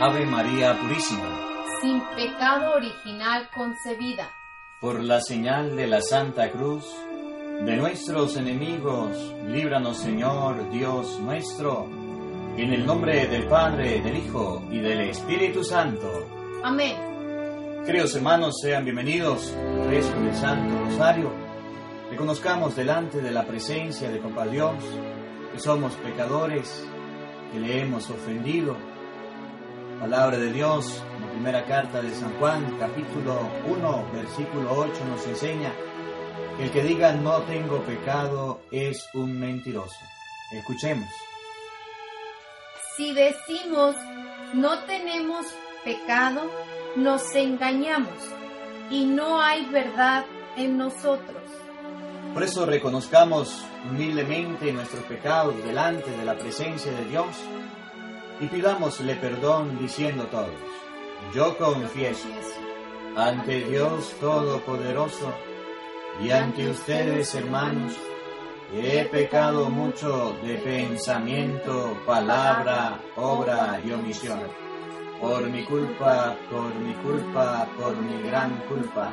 Ave María Purísima. Sin pecado original concebida. Por la señal de la Santa Cruz, de nuestros enemigos, líbranos Señor Dios nuestro, en el nombre del Padre, del Hijo y del Espíritu Santo. Amén. Queridos hermanos, sean bienvenidos al rezo del Santo Rosario. Reconozcamos delante de la presencia de Papá Dios que somos pecadores que le hemos ofendido. Palabra de Dios, la primera carta de San Juan, capítulo 1, versículo 8, nos enseña el que diga no tengo pecado es un mentiroso. Escuchemos. Si decimos no tenemos pecado, nos engañamos y no hay verdad en nosotros. Por eso reconozcamos humildemente nuestros pecados delante de la presencia de Dios y pidámosle perdón diciendo todos, yo confieso ante Dios Todopoderoso y ante ustedes hermanos, he pecado mucho de pensamiento, palabra, obra y omisión. Por mi culpa, por mi culpa, por mi gran culpa.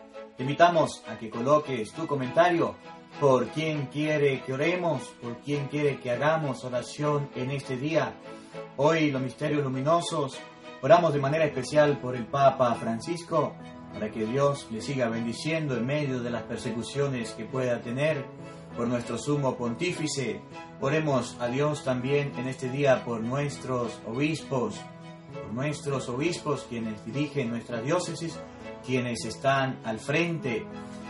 Te invitamos a que coloques tu comentario por quién quiere que oremos, por quién quiere que hagamos oración en este día. Hoy los misterios luminosos, oramos de manera especial por el Papa Francisco, para que Dios le siga bendiciendo en medio de las persecuciones que pueda tener, por nuestro sumo pontífice. Oremos a Dios también en este día por nuestros obispos, por nuestros obispos quienes dirigen nuestra diócesis, quienes están al frente.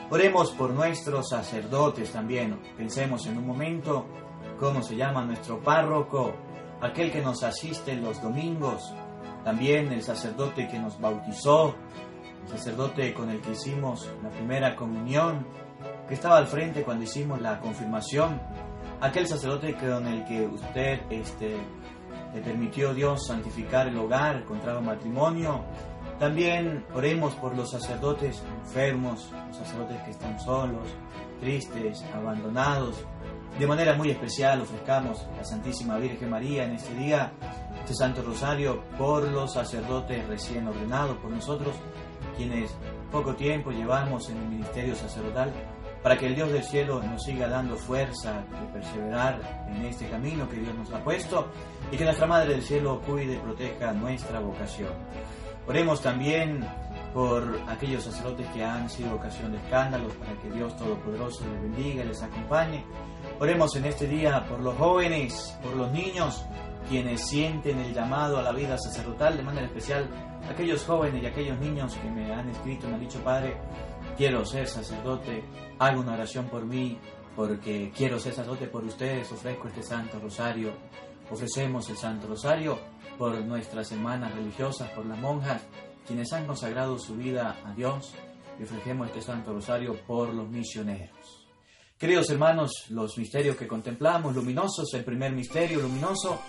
Oremos por nuestros sacerdotes también. Pensemos en un momento cómo se llama nuestro párroco, aquel que nos asiste los domingos, también el sacerdote que nos bautizó, el sacerdote con el que hicimos la primera comunión, que estaba al frente cuando hicimos la confirmación, aquel sacerdote con el que usted este, le permitió Dios santificar el hogar, contrajo matrimonio. También oremos por los sacerdotes enfermos, los sacerdotes que están solos, tristes, abandonados. De manera muy especial ofrezcamos a la Santísima Virgen María en este día, este Santo Rosario, por los sacerdotes recién ordenados, por nosotros, quienes poco tiempo llevamos en el ministerio sacerdotal, para que el Dios del cielo nos siga dando fuerza de perseverar en este camino que Dios nos ha puesto y que nuestra Madre del Cielo cuide y proteja nuestra vocación. Oremos también por aquellos sacerdotes que han sido ocasión de escándalos, para que Dios Todopoderoso les bendiga y les acompañe. Oremos en este día por los jóvenes, por los niños, quienes sienten el llamado a la vida sacerdotal, de manera especial aquellos jóvenes y aquellos niños que me han escrito, me han dicho, Padre, quiero ser sacerdote, hago una oración por mí, porque quiero ser sacerdote por ustedes, ofrezco este Santo Rosario, ofrecemos el Santo Rosario por nuestras hermanas religiosas, por las monjas, quienes han consagrado su vida a Dios, y ofrecemos este Santo Rosario por los misioneros. Queridos hermanos, los misterios que contemplamos, luminosos, el primer misterio luminoso,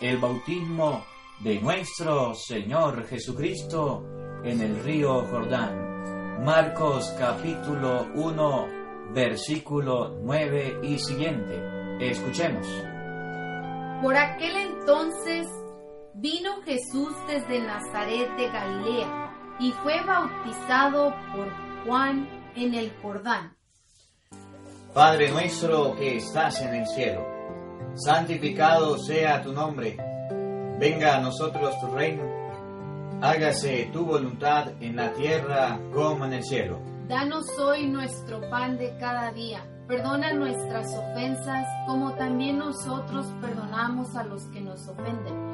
el bautismo de nuestro Señor Jesucristo en el río Jordán. Marcos capítulo 1, versículo 9 y siguiente. Escuchemos. Por aquel entonces vino Jesús desde Nazaret de Galilea y fue bautizado por Juan en el Jordán. Padre nuestro que estás en el cielo, santificado sea tu nombre, venga a nosotros tu reino, Hágase tu voluntad en la tierra como en el cielo. Danos hoy nuestro pan de cada día. Perdona nuestras ofensas como también nosotros perdonamos a los que nos ofenden.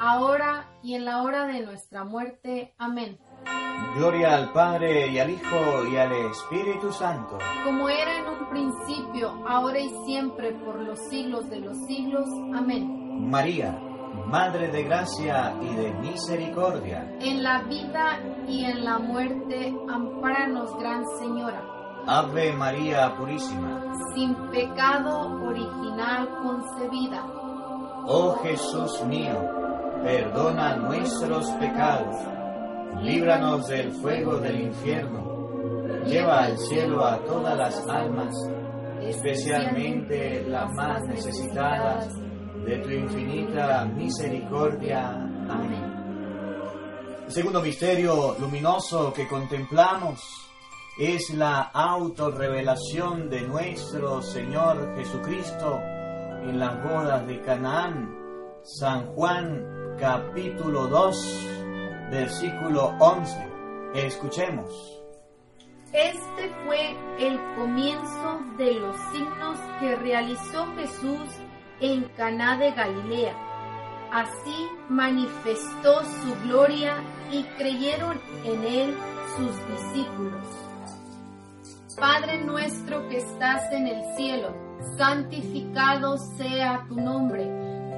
ahora y en la hora de nuestra muerte. Amén. Gloria al Padre y al Hijo y al Espíritu Santo. Como era en un principio, ahora y siempre, por los siglos de los siglos. Amén. María, Madre de gracia y de misericordia. En la vida y en la muerte, ampáranos, Gran Señora. Ave María Purísima. Sin pecado original concebida. Oh Jesús mío, perdona nuestros pecados, líbranos del fuego del infierno, lleva al cielo a todas las almas, especialmente las más necesitadas de tu infinita misericordia. Amén. El segundo misterio luminoso que contemplamos es la autorrevelación de nuestro Señor Jesucristo en las bodas de Canaán. San Juan capítulo 2, versículo 11. Escuchemos. Este fue el comienzo de los signos que realizó Jesús en Caná de Galilea. Así manifestó su gloria y creyeron en él sus discípulos. Padre nuestro que estás en el cielo, santificado sea tu nombre.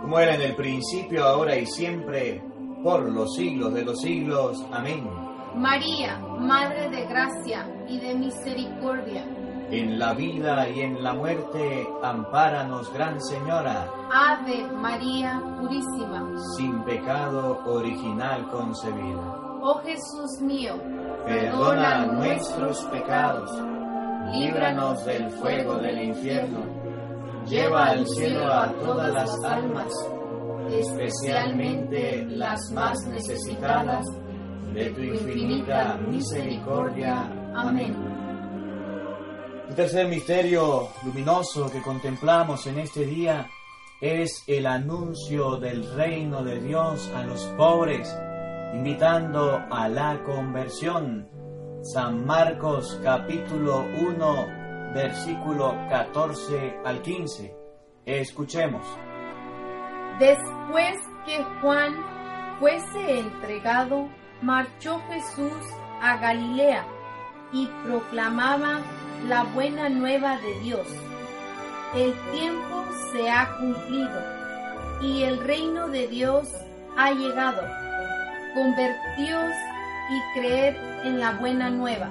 como era en el principio, ahora y siempre, por los siglos de los siglos. Amén. María, Madre de Gracia y de Misericordia, En la vida y en la muerte, ampáranos, Gran Señora, Ave María Purísima, sin pecado original concebida. oh Jesús mío, Perdona nuestros pecados, líbranos del fuego del infierno, lleva al cielo a todas las almas, especialmente las más necesitadas de tu infinita misericordia. Amén. El tercer misterio luminoso que contemplamos en este día es el anuncio del reino de Dios a los pobres, invitando a la conversión. San Marcos capítulo 1, versículo 14 al 15. Escuchemos. Después que Juan fuese entregado, marchó Jesús a Galilea y proclamaba la buena nueva de Dios. El tiempo se ha cumplido y el reino de Dios ha llegado. Convertíos y creed en la buena nueva.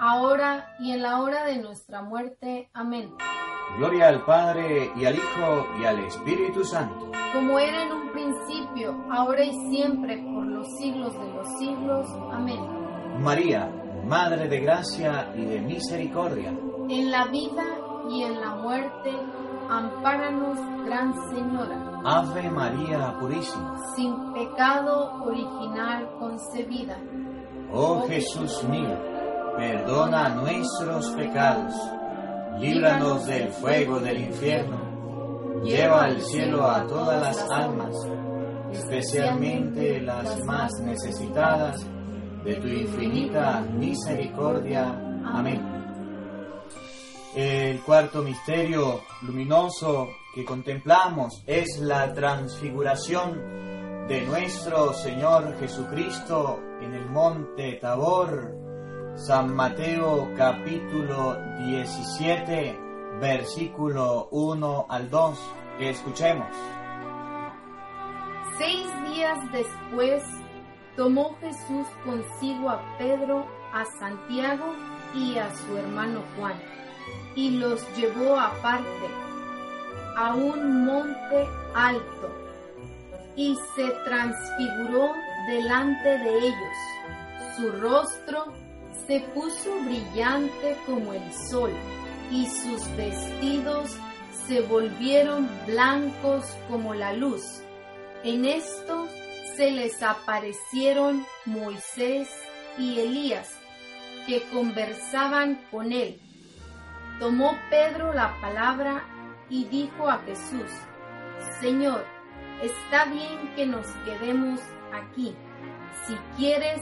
ahora y en la hora de nuestra muerte. Amén. Gloria al Padre y al Hijo y al Espíritu Santo. Como era en un principio, ahora y siempre, por los siglos de los siglos. Amén. María, Madre de gracia y de misericordia. En la vida y en la muerte, ampáranos, Gran Señora. Ave María Purísima. Sin pecado original concebida. Oh Jesús mío, perdona nuestros pecados, líbranos del fuego del infierno, lleva al cielo a todas las almas, especialmente las más necesitadas de tu infinita misericordia. Amén. El cuarto misterio luminoso que contemplamos es la transfiguración de nuestro Señor Jesucristo en el monte Tabor. San Mateo capítulo 17, versículo 1 al 2, que escuchemos. Seis días después tomó Jesús consigo a Pedro, a Santiago y a su hermano Juan, y los llevó aparte a un monte alto, y se transfiguró delante de ellos. Su rostro se puso brillante como el sol, y sus vestidos se volvieron blancos como la luz. En esto se les aparecieron Moisés y Elías, que conversaban con él. Tomó Pedro la palabra y dijo a Jesús, Señor, está bien que nos quedemos aquí. Si quieres,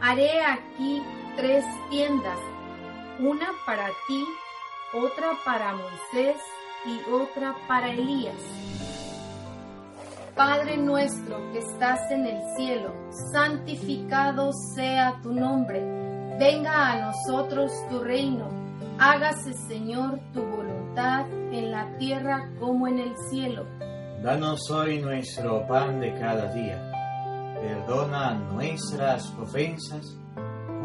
haré aquí tres tiendas, una para ti, otra para Moisés y otra para Elías. Padre nuestro que estás en el cielo, santificado sea tu nombre. Venga a nosotros tu reino. Hágase, Señor, tu voluntad en la tierra como en el cielo. Danos hoy nuestro pan de cada día. Perdona nuestras ofensas,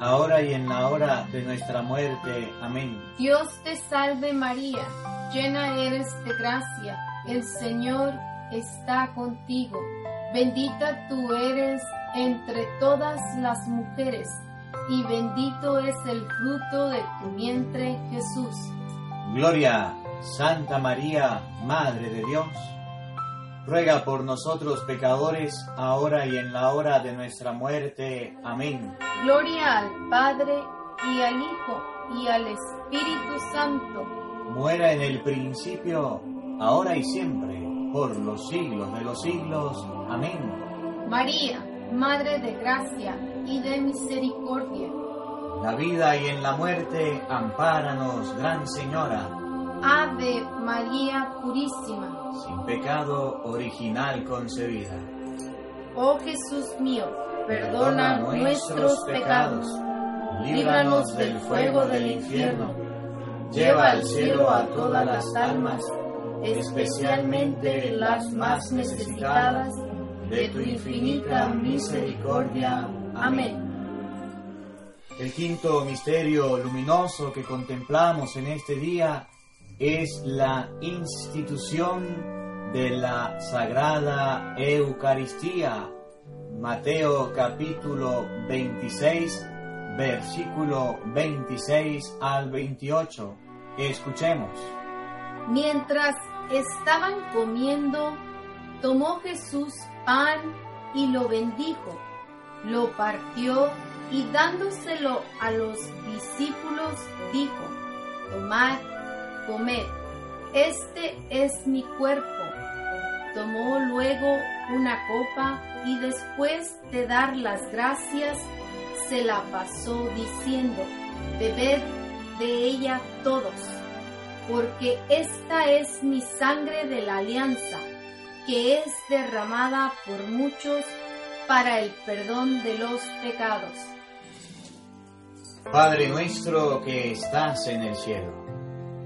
ahora y en la hora de nuestra muerte. Amén. Dios te salve María, llena eres de gracia, el Señor está contigo. Bendita tú eres entre todas las mujeres, y bendito es el fruto de tu vientre Jesús. Gloria, Santa María, Madre de Dios, ruega por nosotros pecadores, ahora y en la hora de nuestra muerte. Amén. Gloria al Padre y al Hijo y al Espíritu Santo. Muera en el principio, ahora y siempre, por los siglos de los siglos. Amén. María, Madre de Gracia y de Misericordia. La vida y en la muerte, ampáranos, Gran Señora. Ave María Purísima. Sin pecado original concebida. Oh Jesús mío, perdona nuestros pecados, líbranos del fuego del infierno, lleva al cielo a todas las almas, especialmente las más necesitadas de tu infinita misericordia. Amén. El quinto misterio luminoso que contemplamos en este día es la institución de la Sagrada Eucaristía. Mateo capítulo 26, versículo 26 al 28. Escuchemos. Mientras estaban comiendo, tomó Jesús pan y lo bendijo, lo partió y dándoselo a los discípulos dijo, tomad, comed, este es mi cuerpo. Tomó luego una copa y después de dar las gracias, se la pasó diciendo, bebed de ella todos, porque esta es mi sangre de la alianza, que es derramada por muchos para el perdón de los pecados. Padre nuestro que estás en el cielo,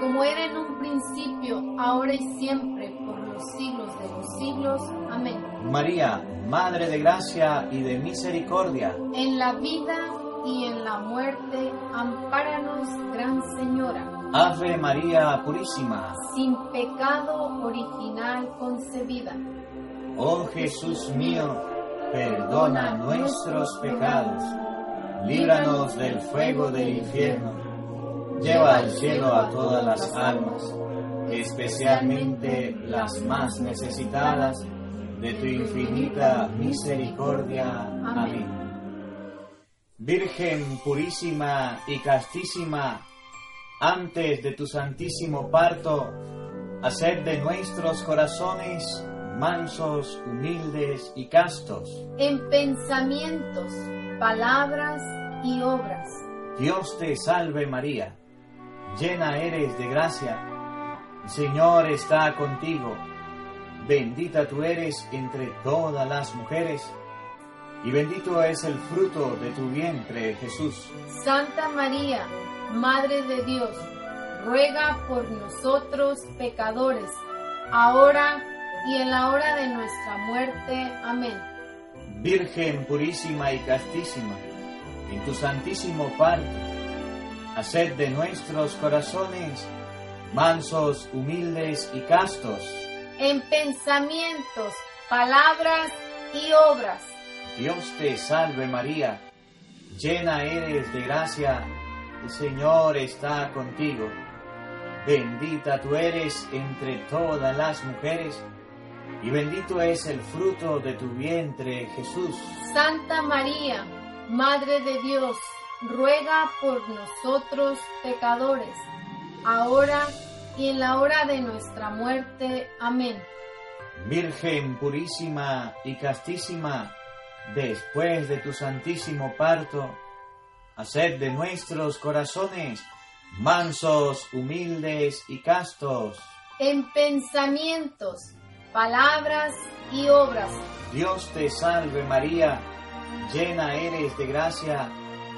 Como era en un principio, ahora y siempre, por los siglos de los siglos. Amén. María, Madre de Gracia y de Misericordia. En la vida y en la muerte, ampáranos, Gran Señora. Ave María Purísima. Sin pecado original concebida. Oh Jesús mío, perdona nuestros pecados, líbranos del fuego del infierno, lleva al cielo a todas las almas, especialmente las más necesitadas de tu infinita misericordia. Amén. Virgen purísima y castísima, antes de tu santísimo parto, Haced de nuestros corazones mansos, humildes y castos. En pensamientos, palabras y obras. Dios te salve María, llena eres de gracia, el Señor está contigo, bendita tú eres entre todas las mujeres, y bendito es el fruto de tu vientre Jesús. Santa María, Madre de Dios, ruega por nosotros pecadores, ahora y en la hora de nuestra muerte. Amén. Virgen purísima y castísima, en tu santísimo parto, haced de nuestros corazones mansos, humildes y castos. En pensamientos, palabras y obras. Dios te salve María, llena eres de gracia, el Señor está contigo. Bendita tú eres entre todas las mujeres, y bendito es el fruto de tu vientre Jesús. Santa María, Madre de Dios, ruega por nosotros pecadores, ahora y en la hora de nuestra muerte. Amén. Virgen purísima y castísima, después de tu santísimo parto, haced de nuestros corazones mansos, humildes y castos. En pensamientos, palabras y obras. Dios te salve María, llena eres de gracia,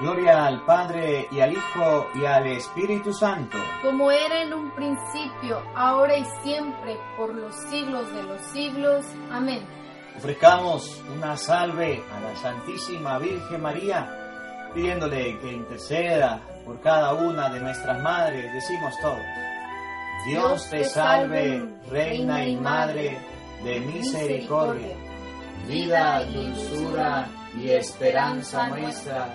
Gloria al Padre y al Hijo y al Espíritu Santo. Como era en un principio, ahora y siempre, por los siglos de los siglos. Amén. Ofrezcamos una salve a la Santísima Virgen María, pidiéndole que interceda por cada una de nuestras madres. Decimos todos. Dios te salve, Reina y Madre de misericordia, vida, dulzura y esperanza nuestra.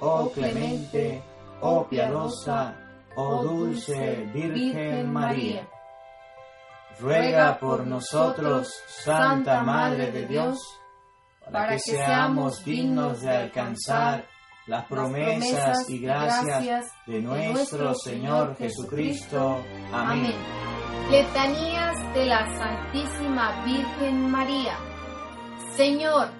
oh clemente, oh piadosa, oh dulce Virgen María. Ruega por nosotros, Santa Madre de Dios, para que seamos dignos de alcanzar las promesas y gracias de nuestro Señor Jesucristo. Amén. Letanías de la Santísima Virgen María. Señor,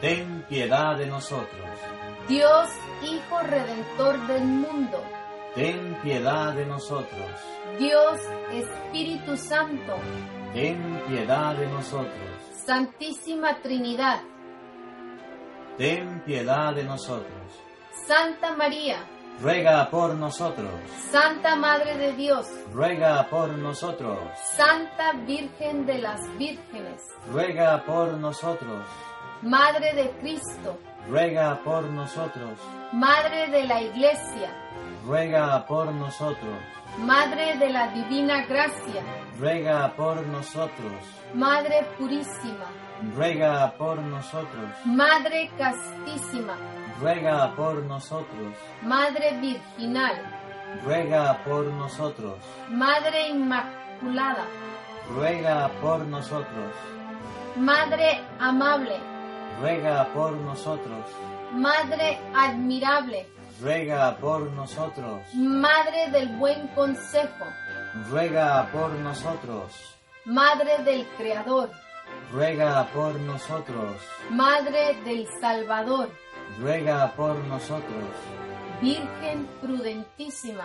ten piedad de nosotros. Dios Hijo Redentor del mundo, ten piedad de nosotros. Dios Espíritu Santo, ten piedad de nosotros. Santísima Trinidad, ten piedad de nosotros. Santa María, ruega por nosotros. Santa Madre de Dios, ruega por nosotros. Santa Virgen de las Vírgenes, ruega por nosotros. Madre de Cristo, ruega por nosotros. Madre de la Iglesia, ruega por nosotros. Madre de la Divina Gracia, ruega por nosotros. Madre Purísima, ruega por nosotros. Madre Castísima, ruega por nosotros. Madre Virginal, ruega por nosotros. Madre Inmaculada, ruega por nosotros. Madre Amable, ruega por nosotros. Madre Admirable, ruega por nosotros. Madre del buen consejo, ruega por nosotros. Madre del Creador, ruega por nosotros. Madre del Salvador, ruega por nosotros. Virgen prudentísima,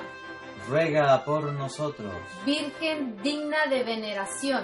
ruega por nosotros. Virgen digna de veneración,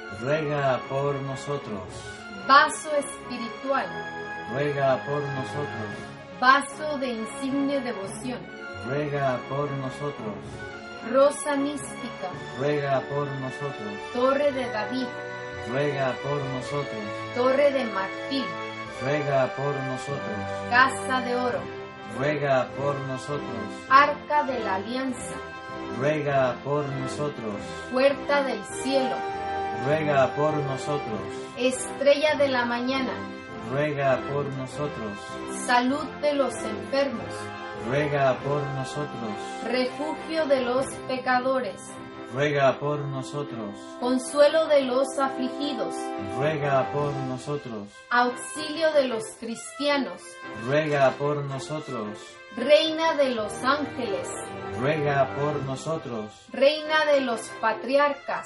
ruega por nosotros. Vaso espiritual, ruega por nosotros. Vaso de insigne devoción, ruega por nosotros. Rosa mística, ruega por nosotros. Torre de David, ruega por nosotros. Torre de marfil, ruega por nosotros. Casa de oro, ruega por nosotros. Arca de la alianza, ruega por nosotros. Puerta del cielo, ruega por nosotros. Estrella de la mañana, ruega por nosotros. Salud de los enfermos, ruega por nosotros. Refugio de los pecadores, ruega por nosotros. Consuelo de los afligidos, ruega por nosotros. Auxilio de los cristianos, ruega por nosotros. Reina de los ángeles, ruega por nosotros. Reina de los patriarcas,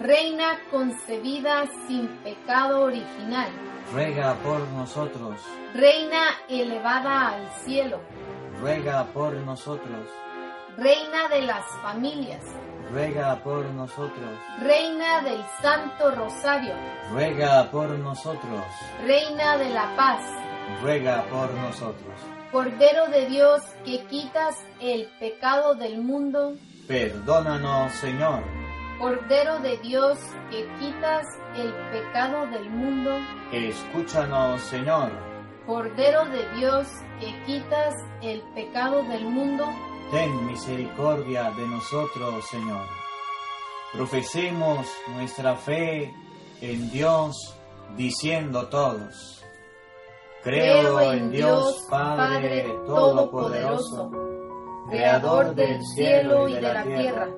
Reina concebida sin pecado original, ruega por nosotros. Reina elevada al cielo, ruega por nosotros. Reina de las familias, ruega por nosotros. Reina del Santo Rosario, ruega por nosotros. Reina de la paz, ruega por nosotros. Cordero de Dios que quitas el pecado del mundo, perdónanos Señor. Cordero de Dios que quitas el pecado del mundo, escúchanos Señor. Cordero de Dios que quitas el pecado del mundo, ten misericordia de nosotros Señor. Profesemos nuestra fe en Dios diciendo todos. Creo en Dios Padre Todopoderoso, Creador del cielo y de la tierra.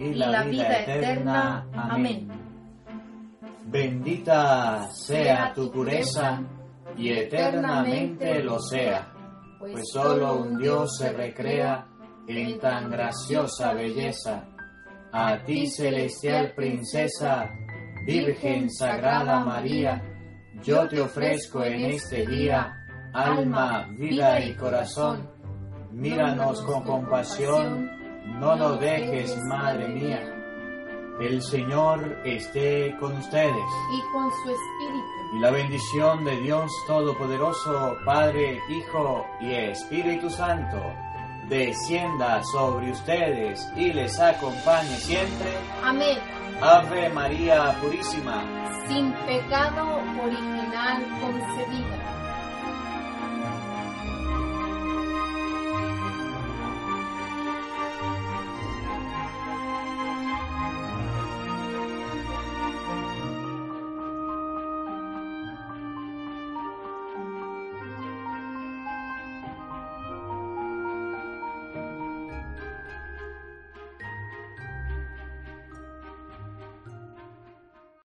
y la vida eterna. Amén. Bendita sea tu pureza y eternamente lo sea, pues solo un Dios se recrea en tan graciosa belleza. A ti, celestial princesa, Virgen Sagrada María, yo te ofrezco en este día alma, vida y corazón. Míranos con compasión, no lo dejes, Madre mía. El Señor esté con ustedes. y con su espíritu. Y la bendición de Dios Todopoderoso, Padre, Hijo y Espíritu Santo, descienda sobre ustedes y les acompañe siempre. Amén. Ave María Purísima. Sin pecado original concebida.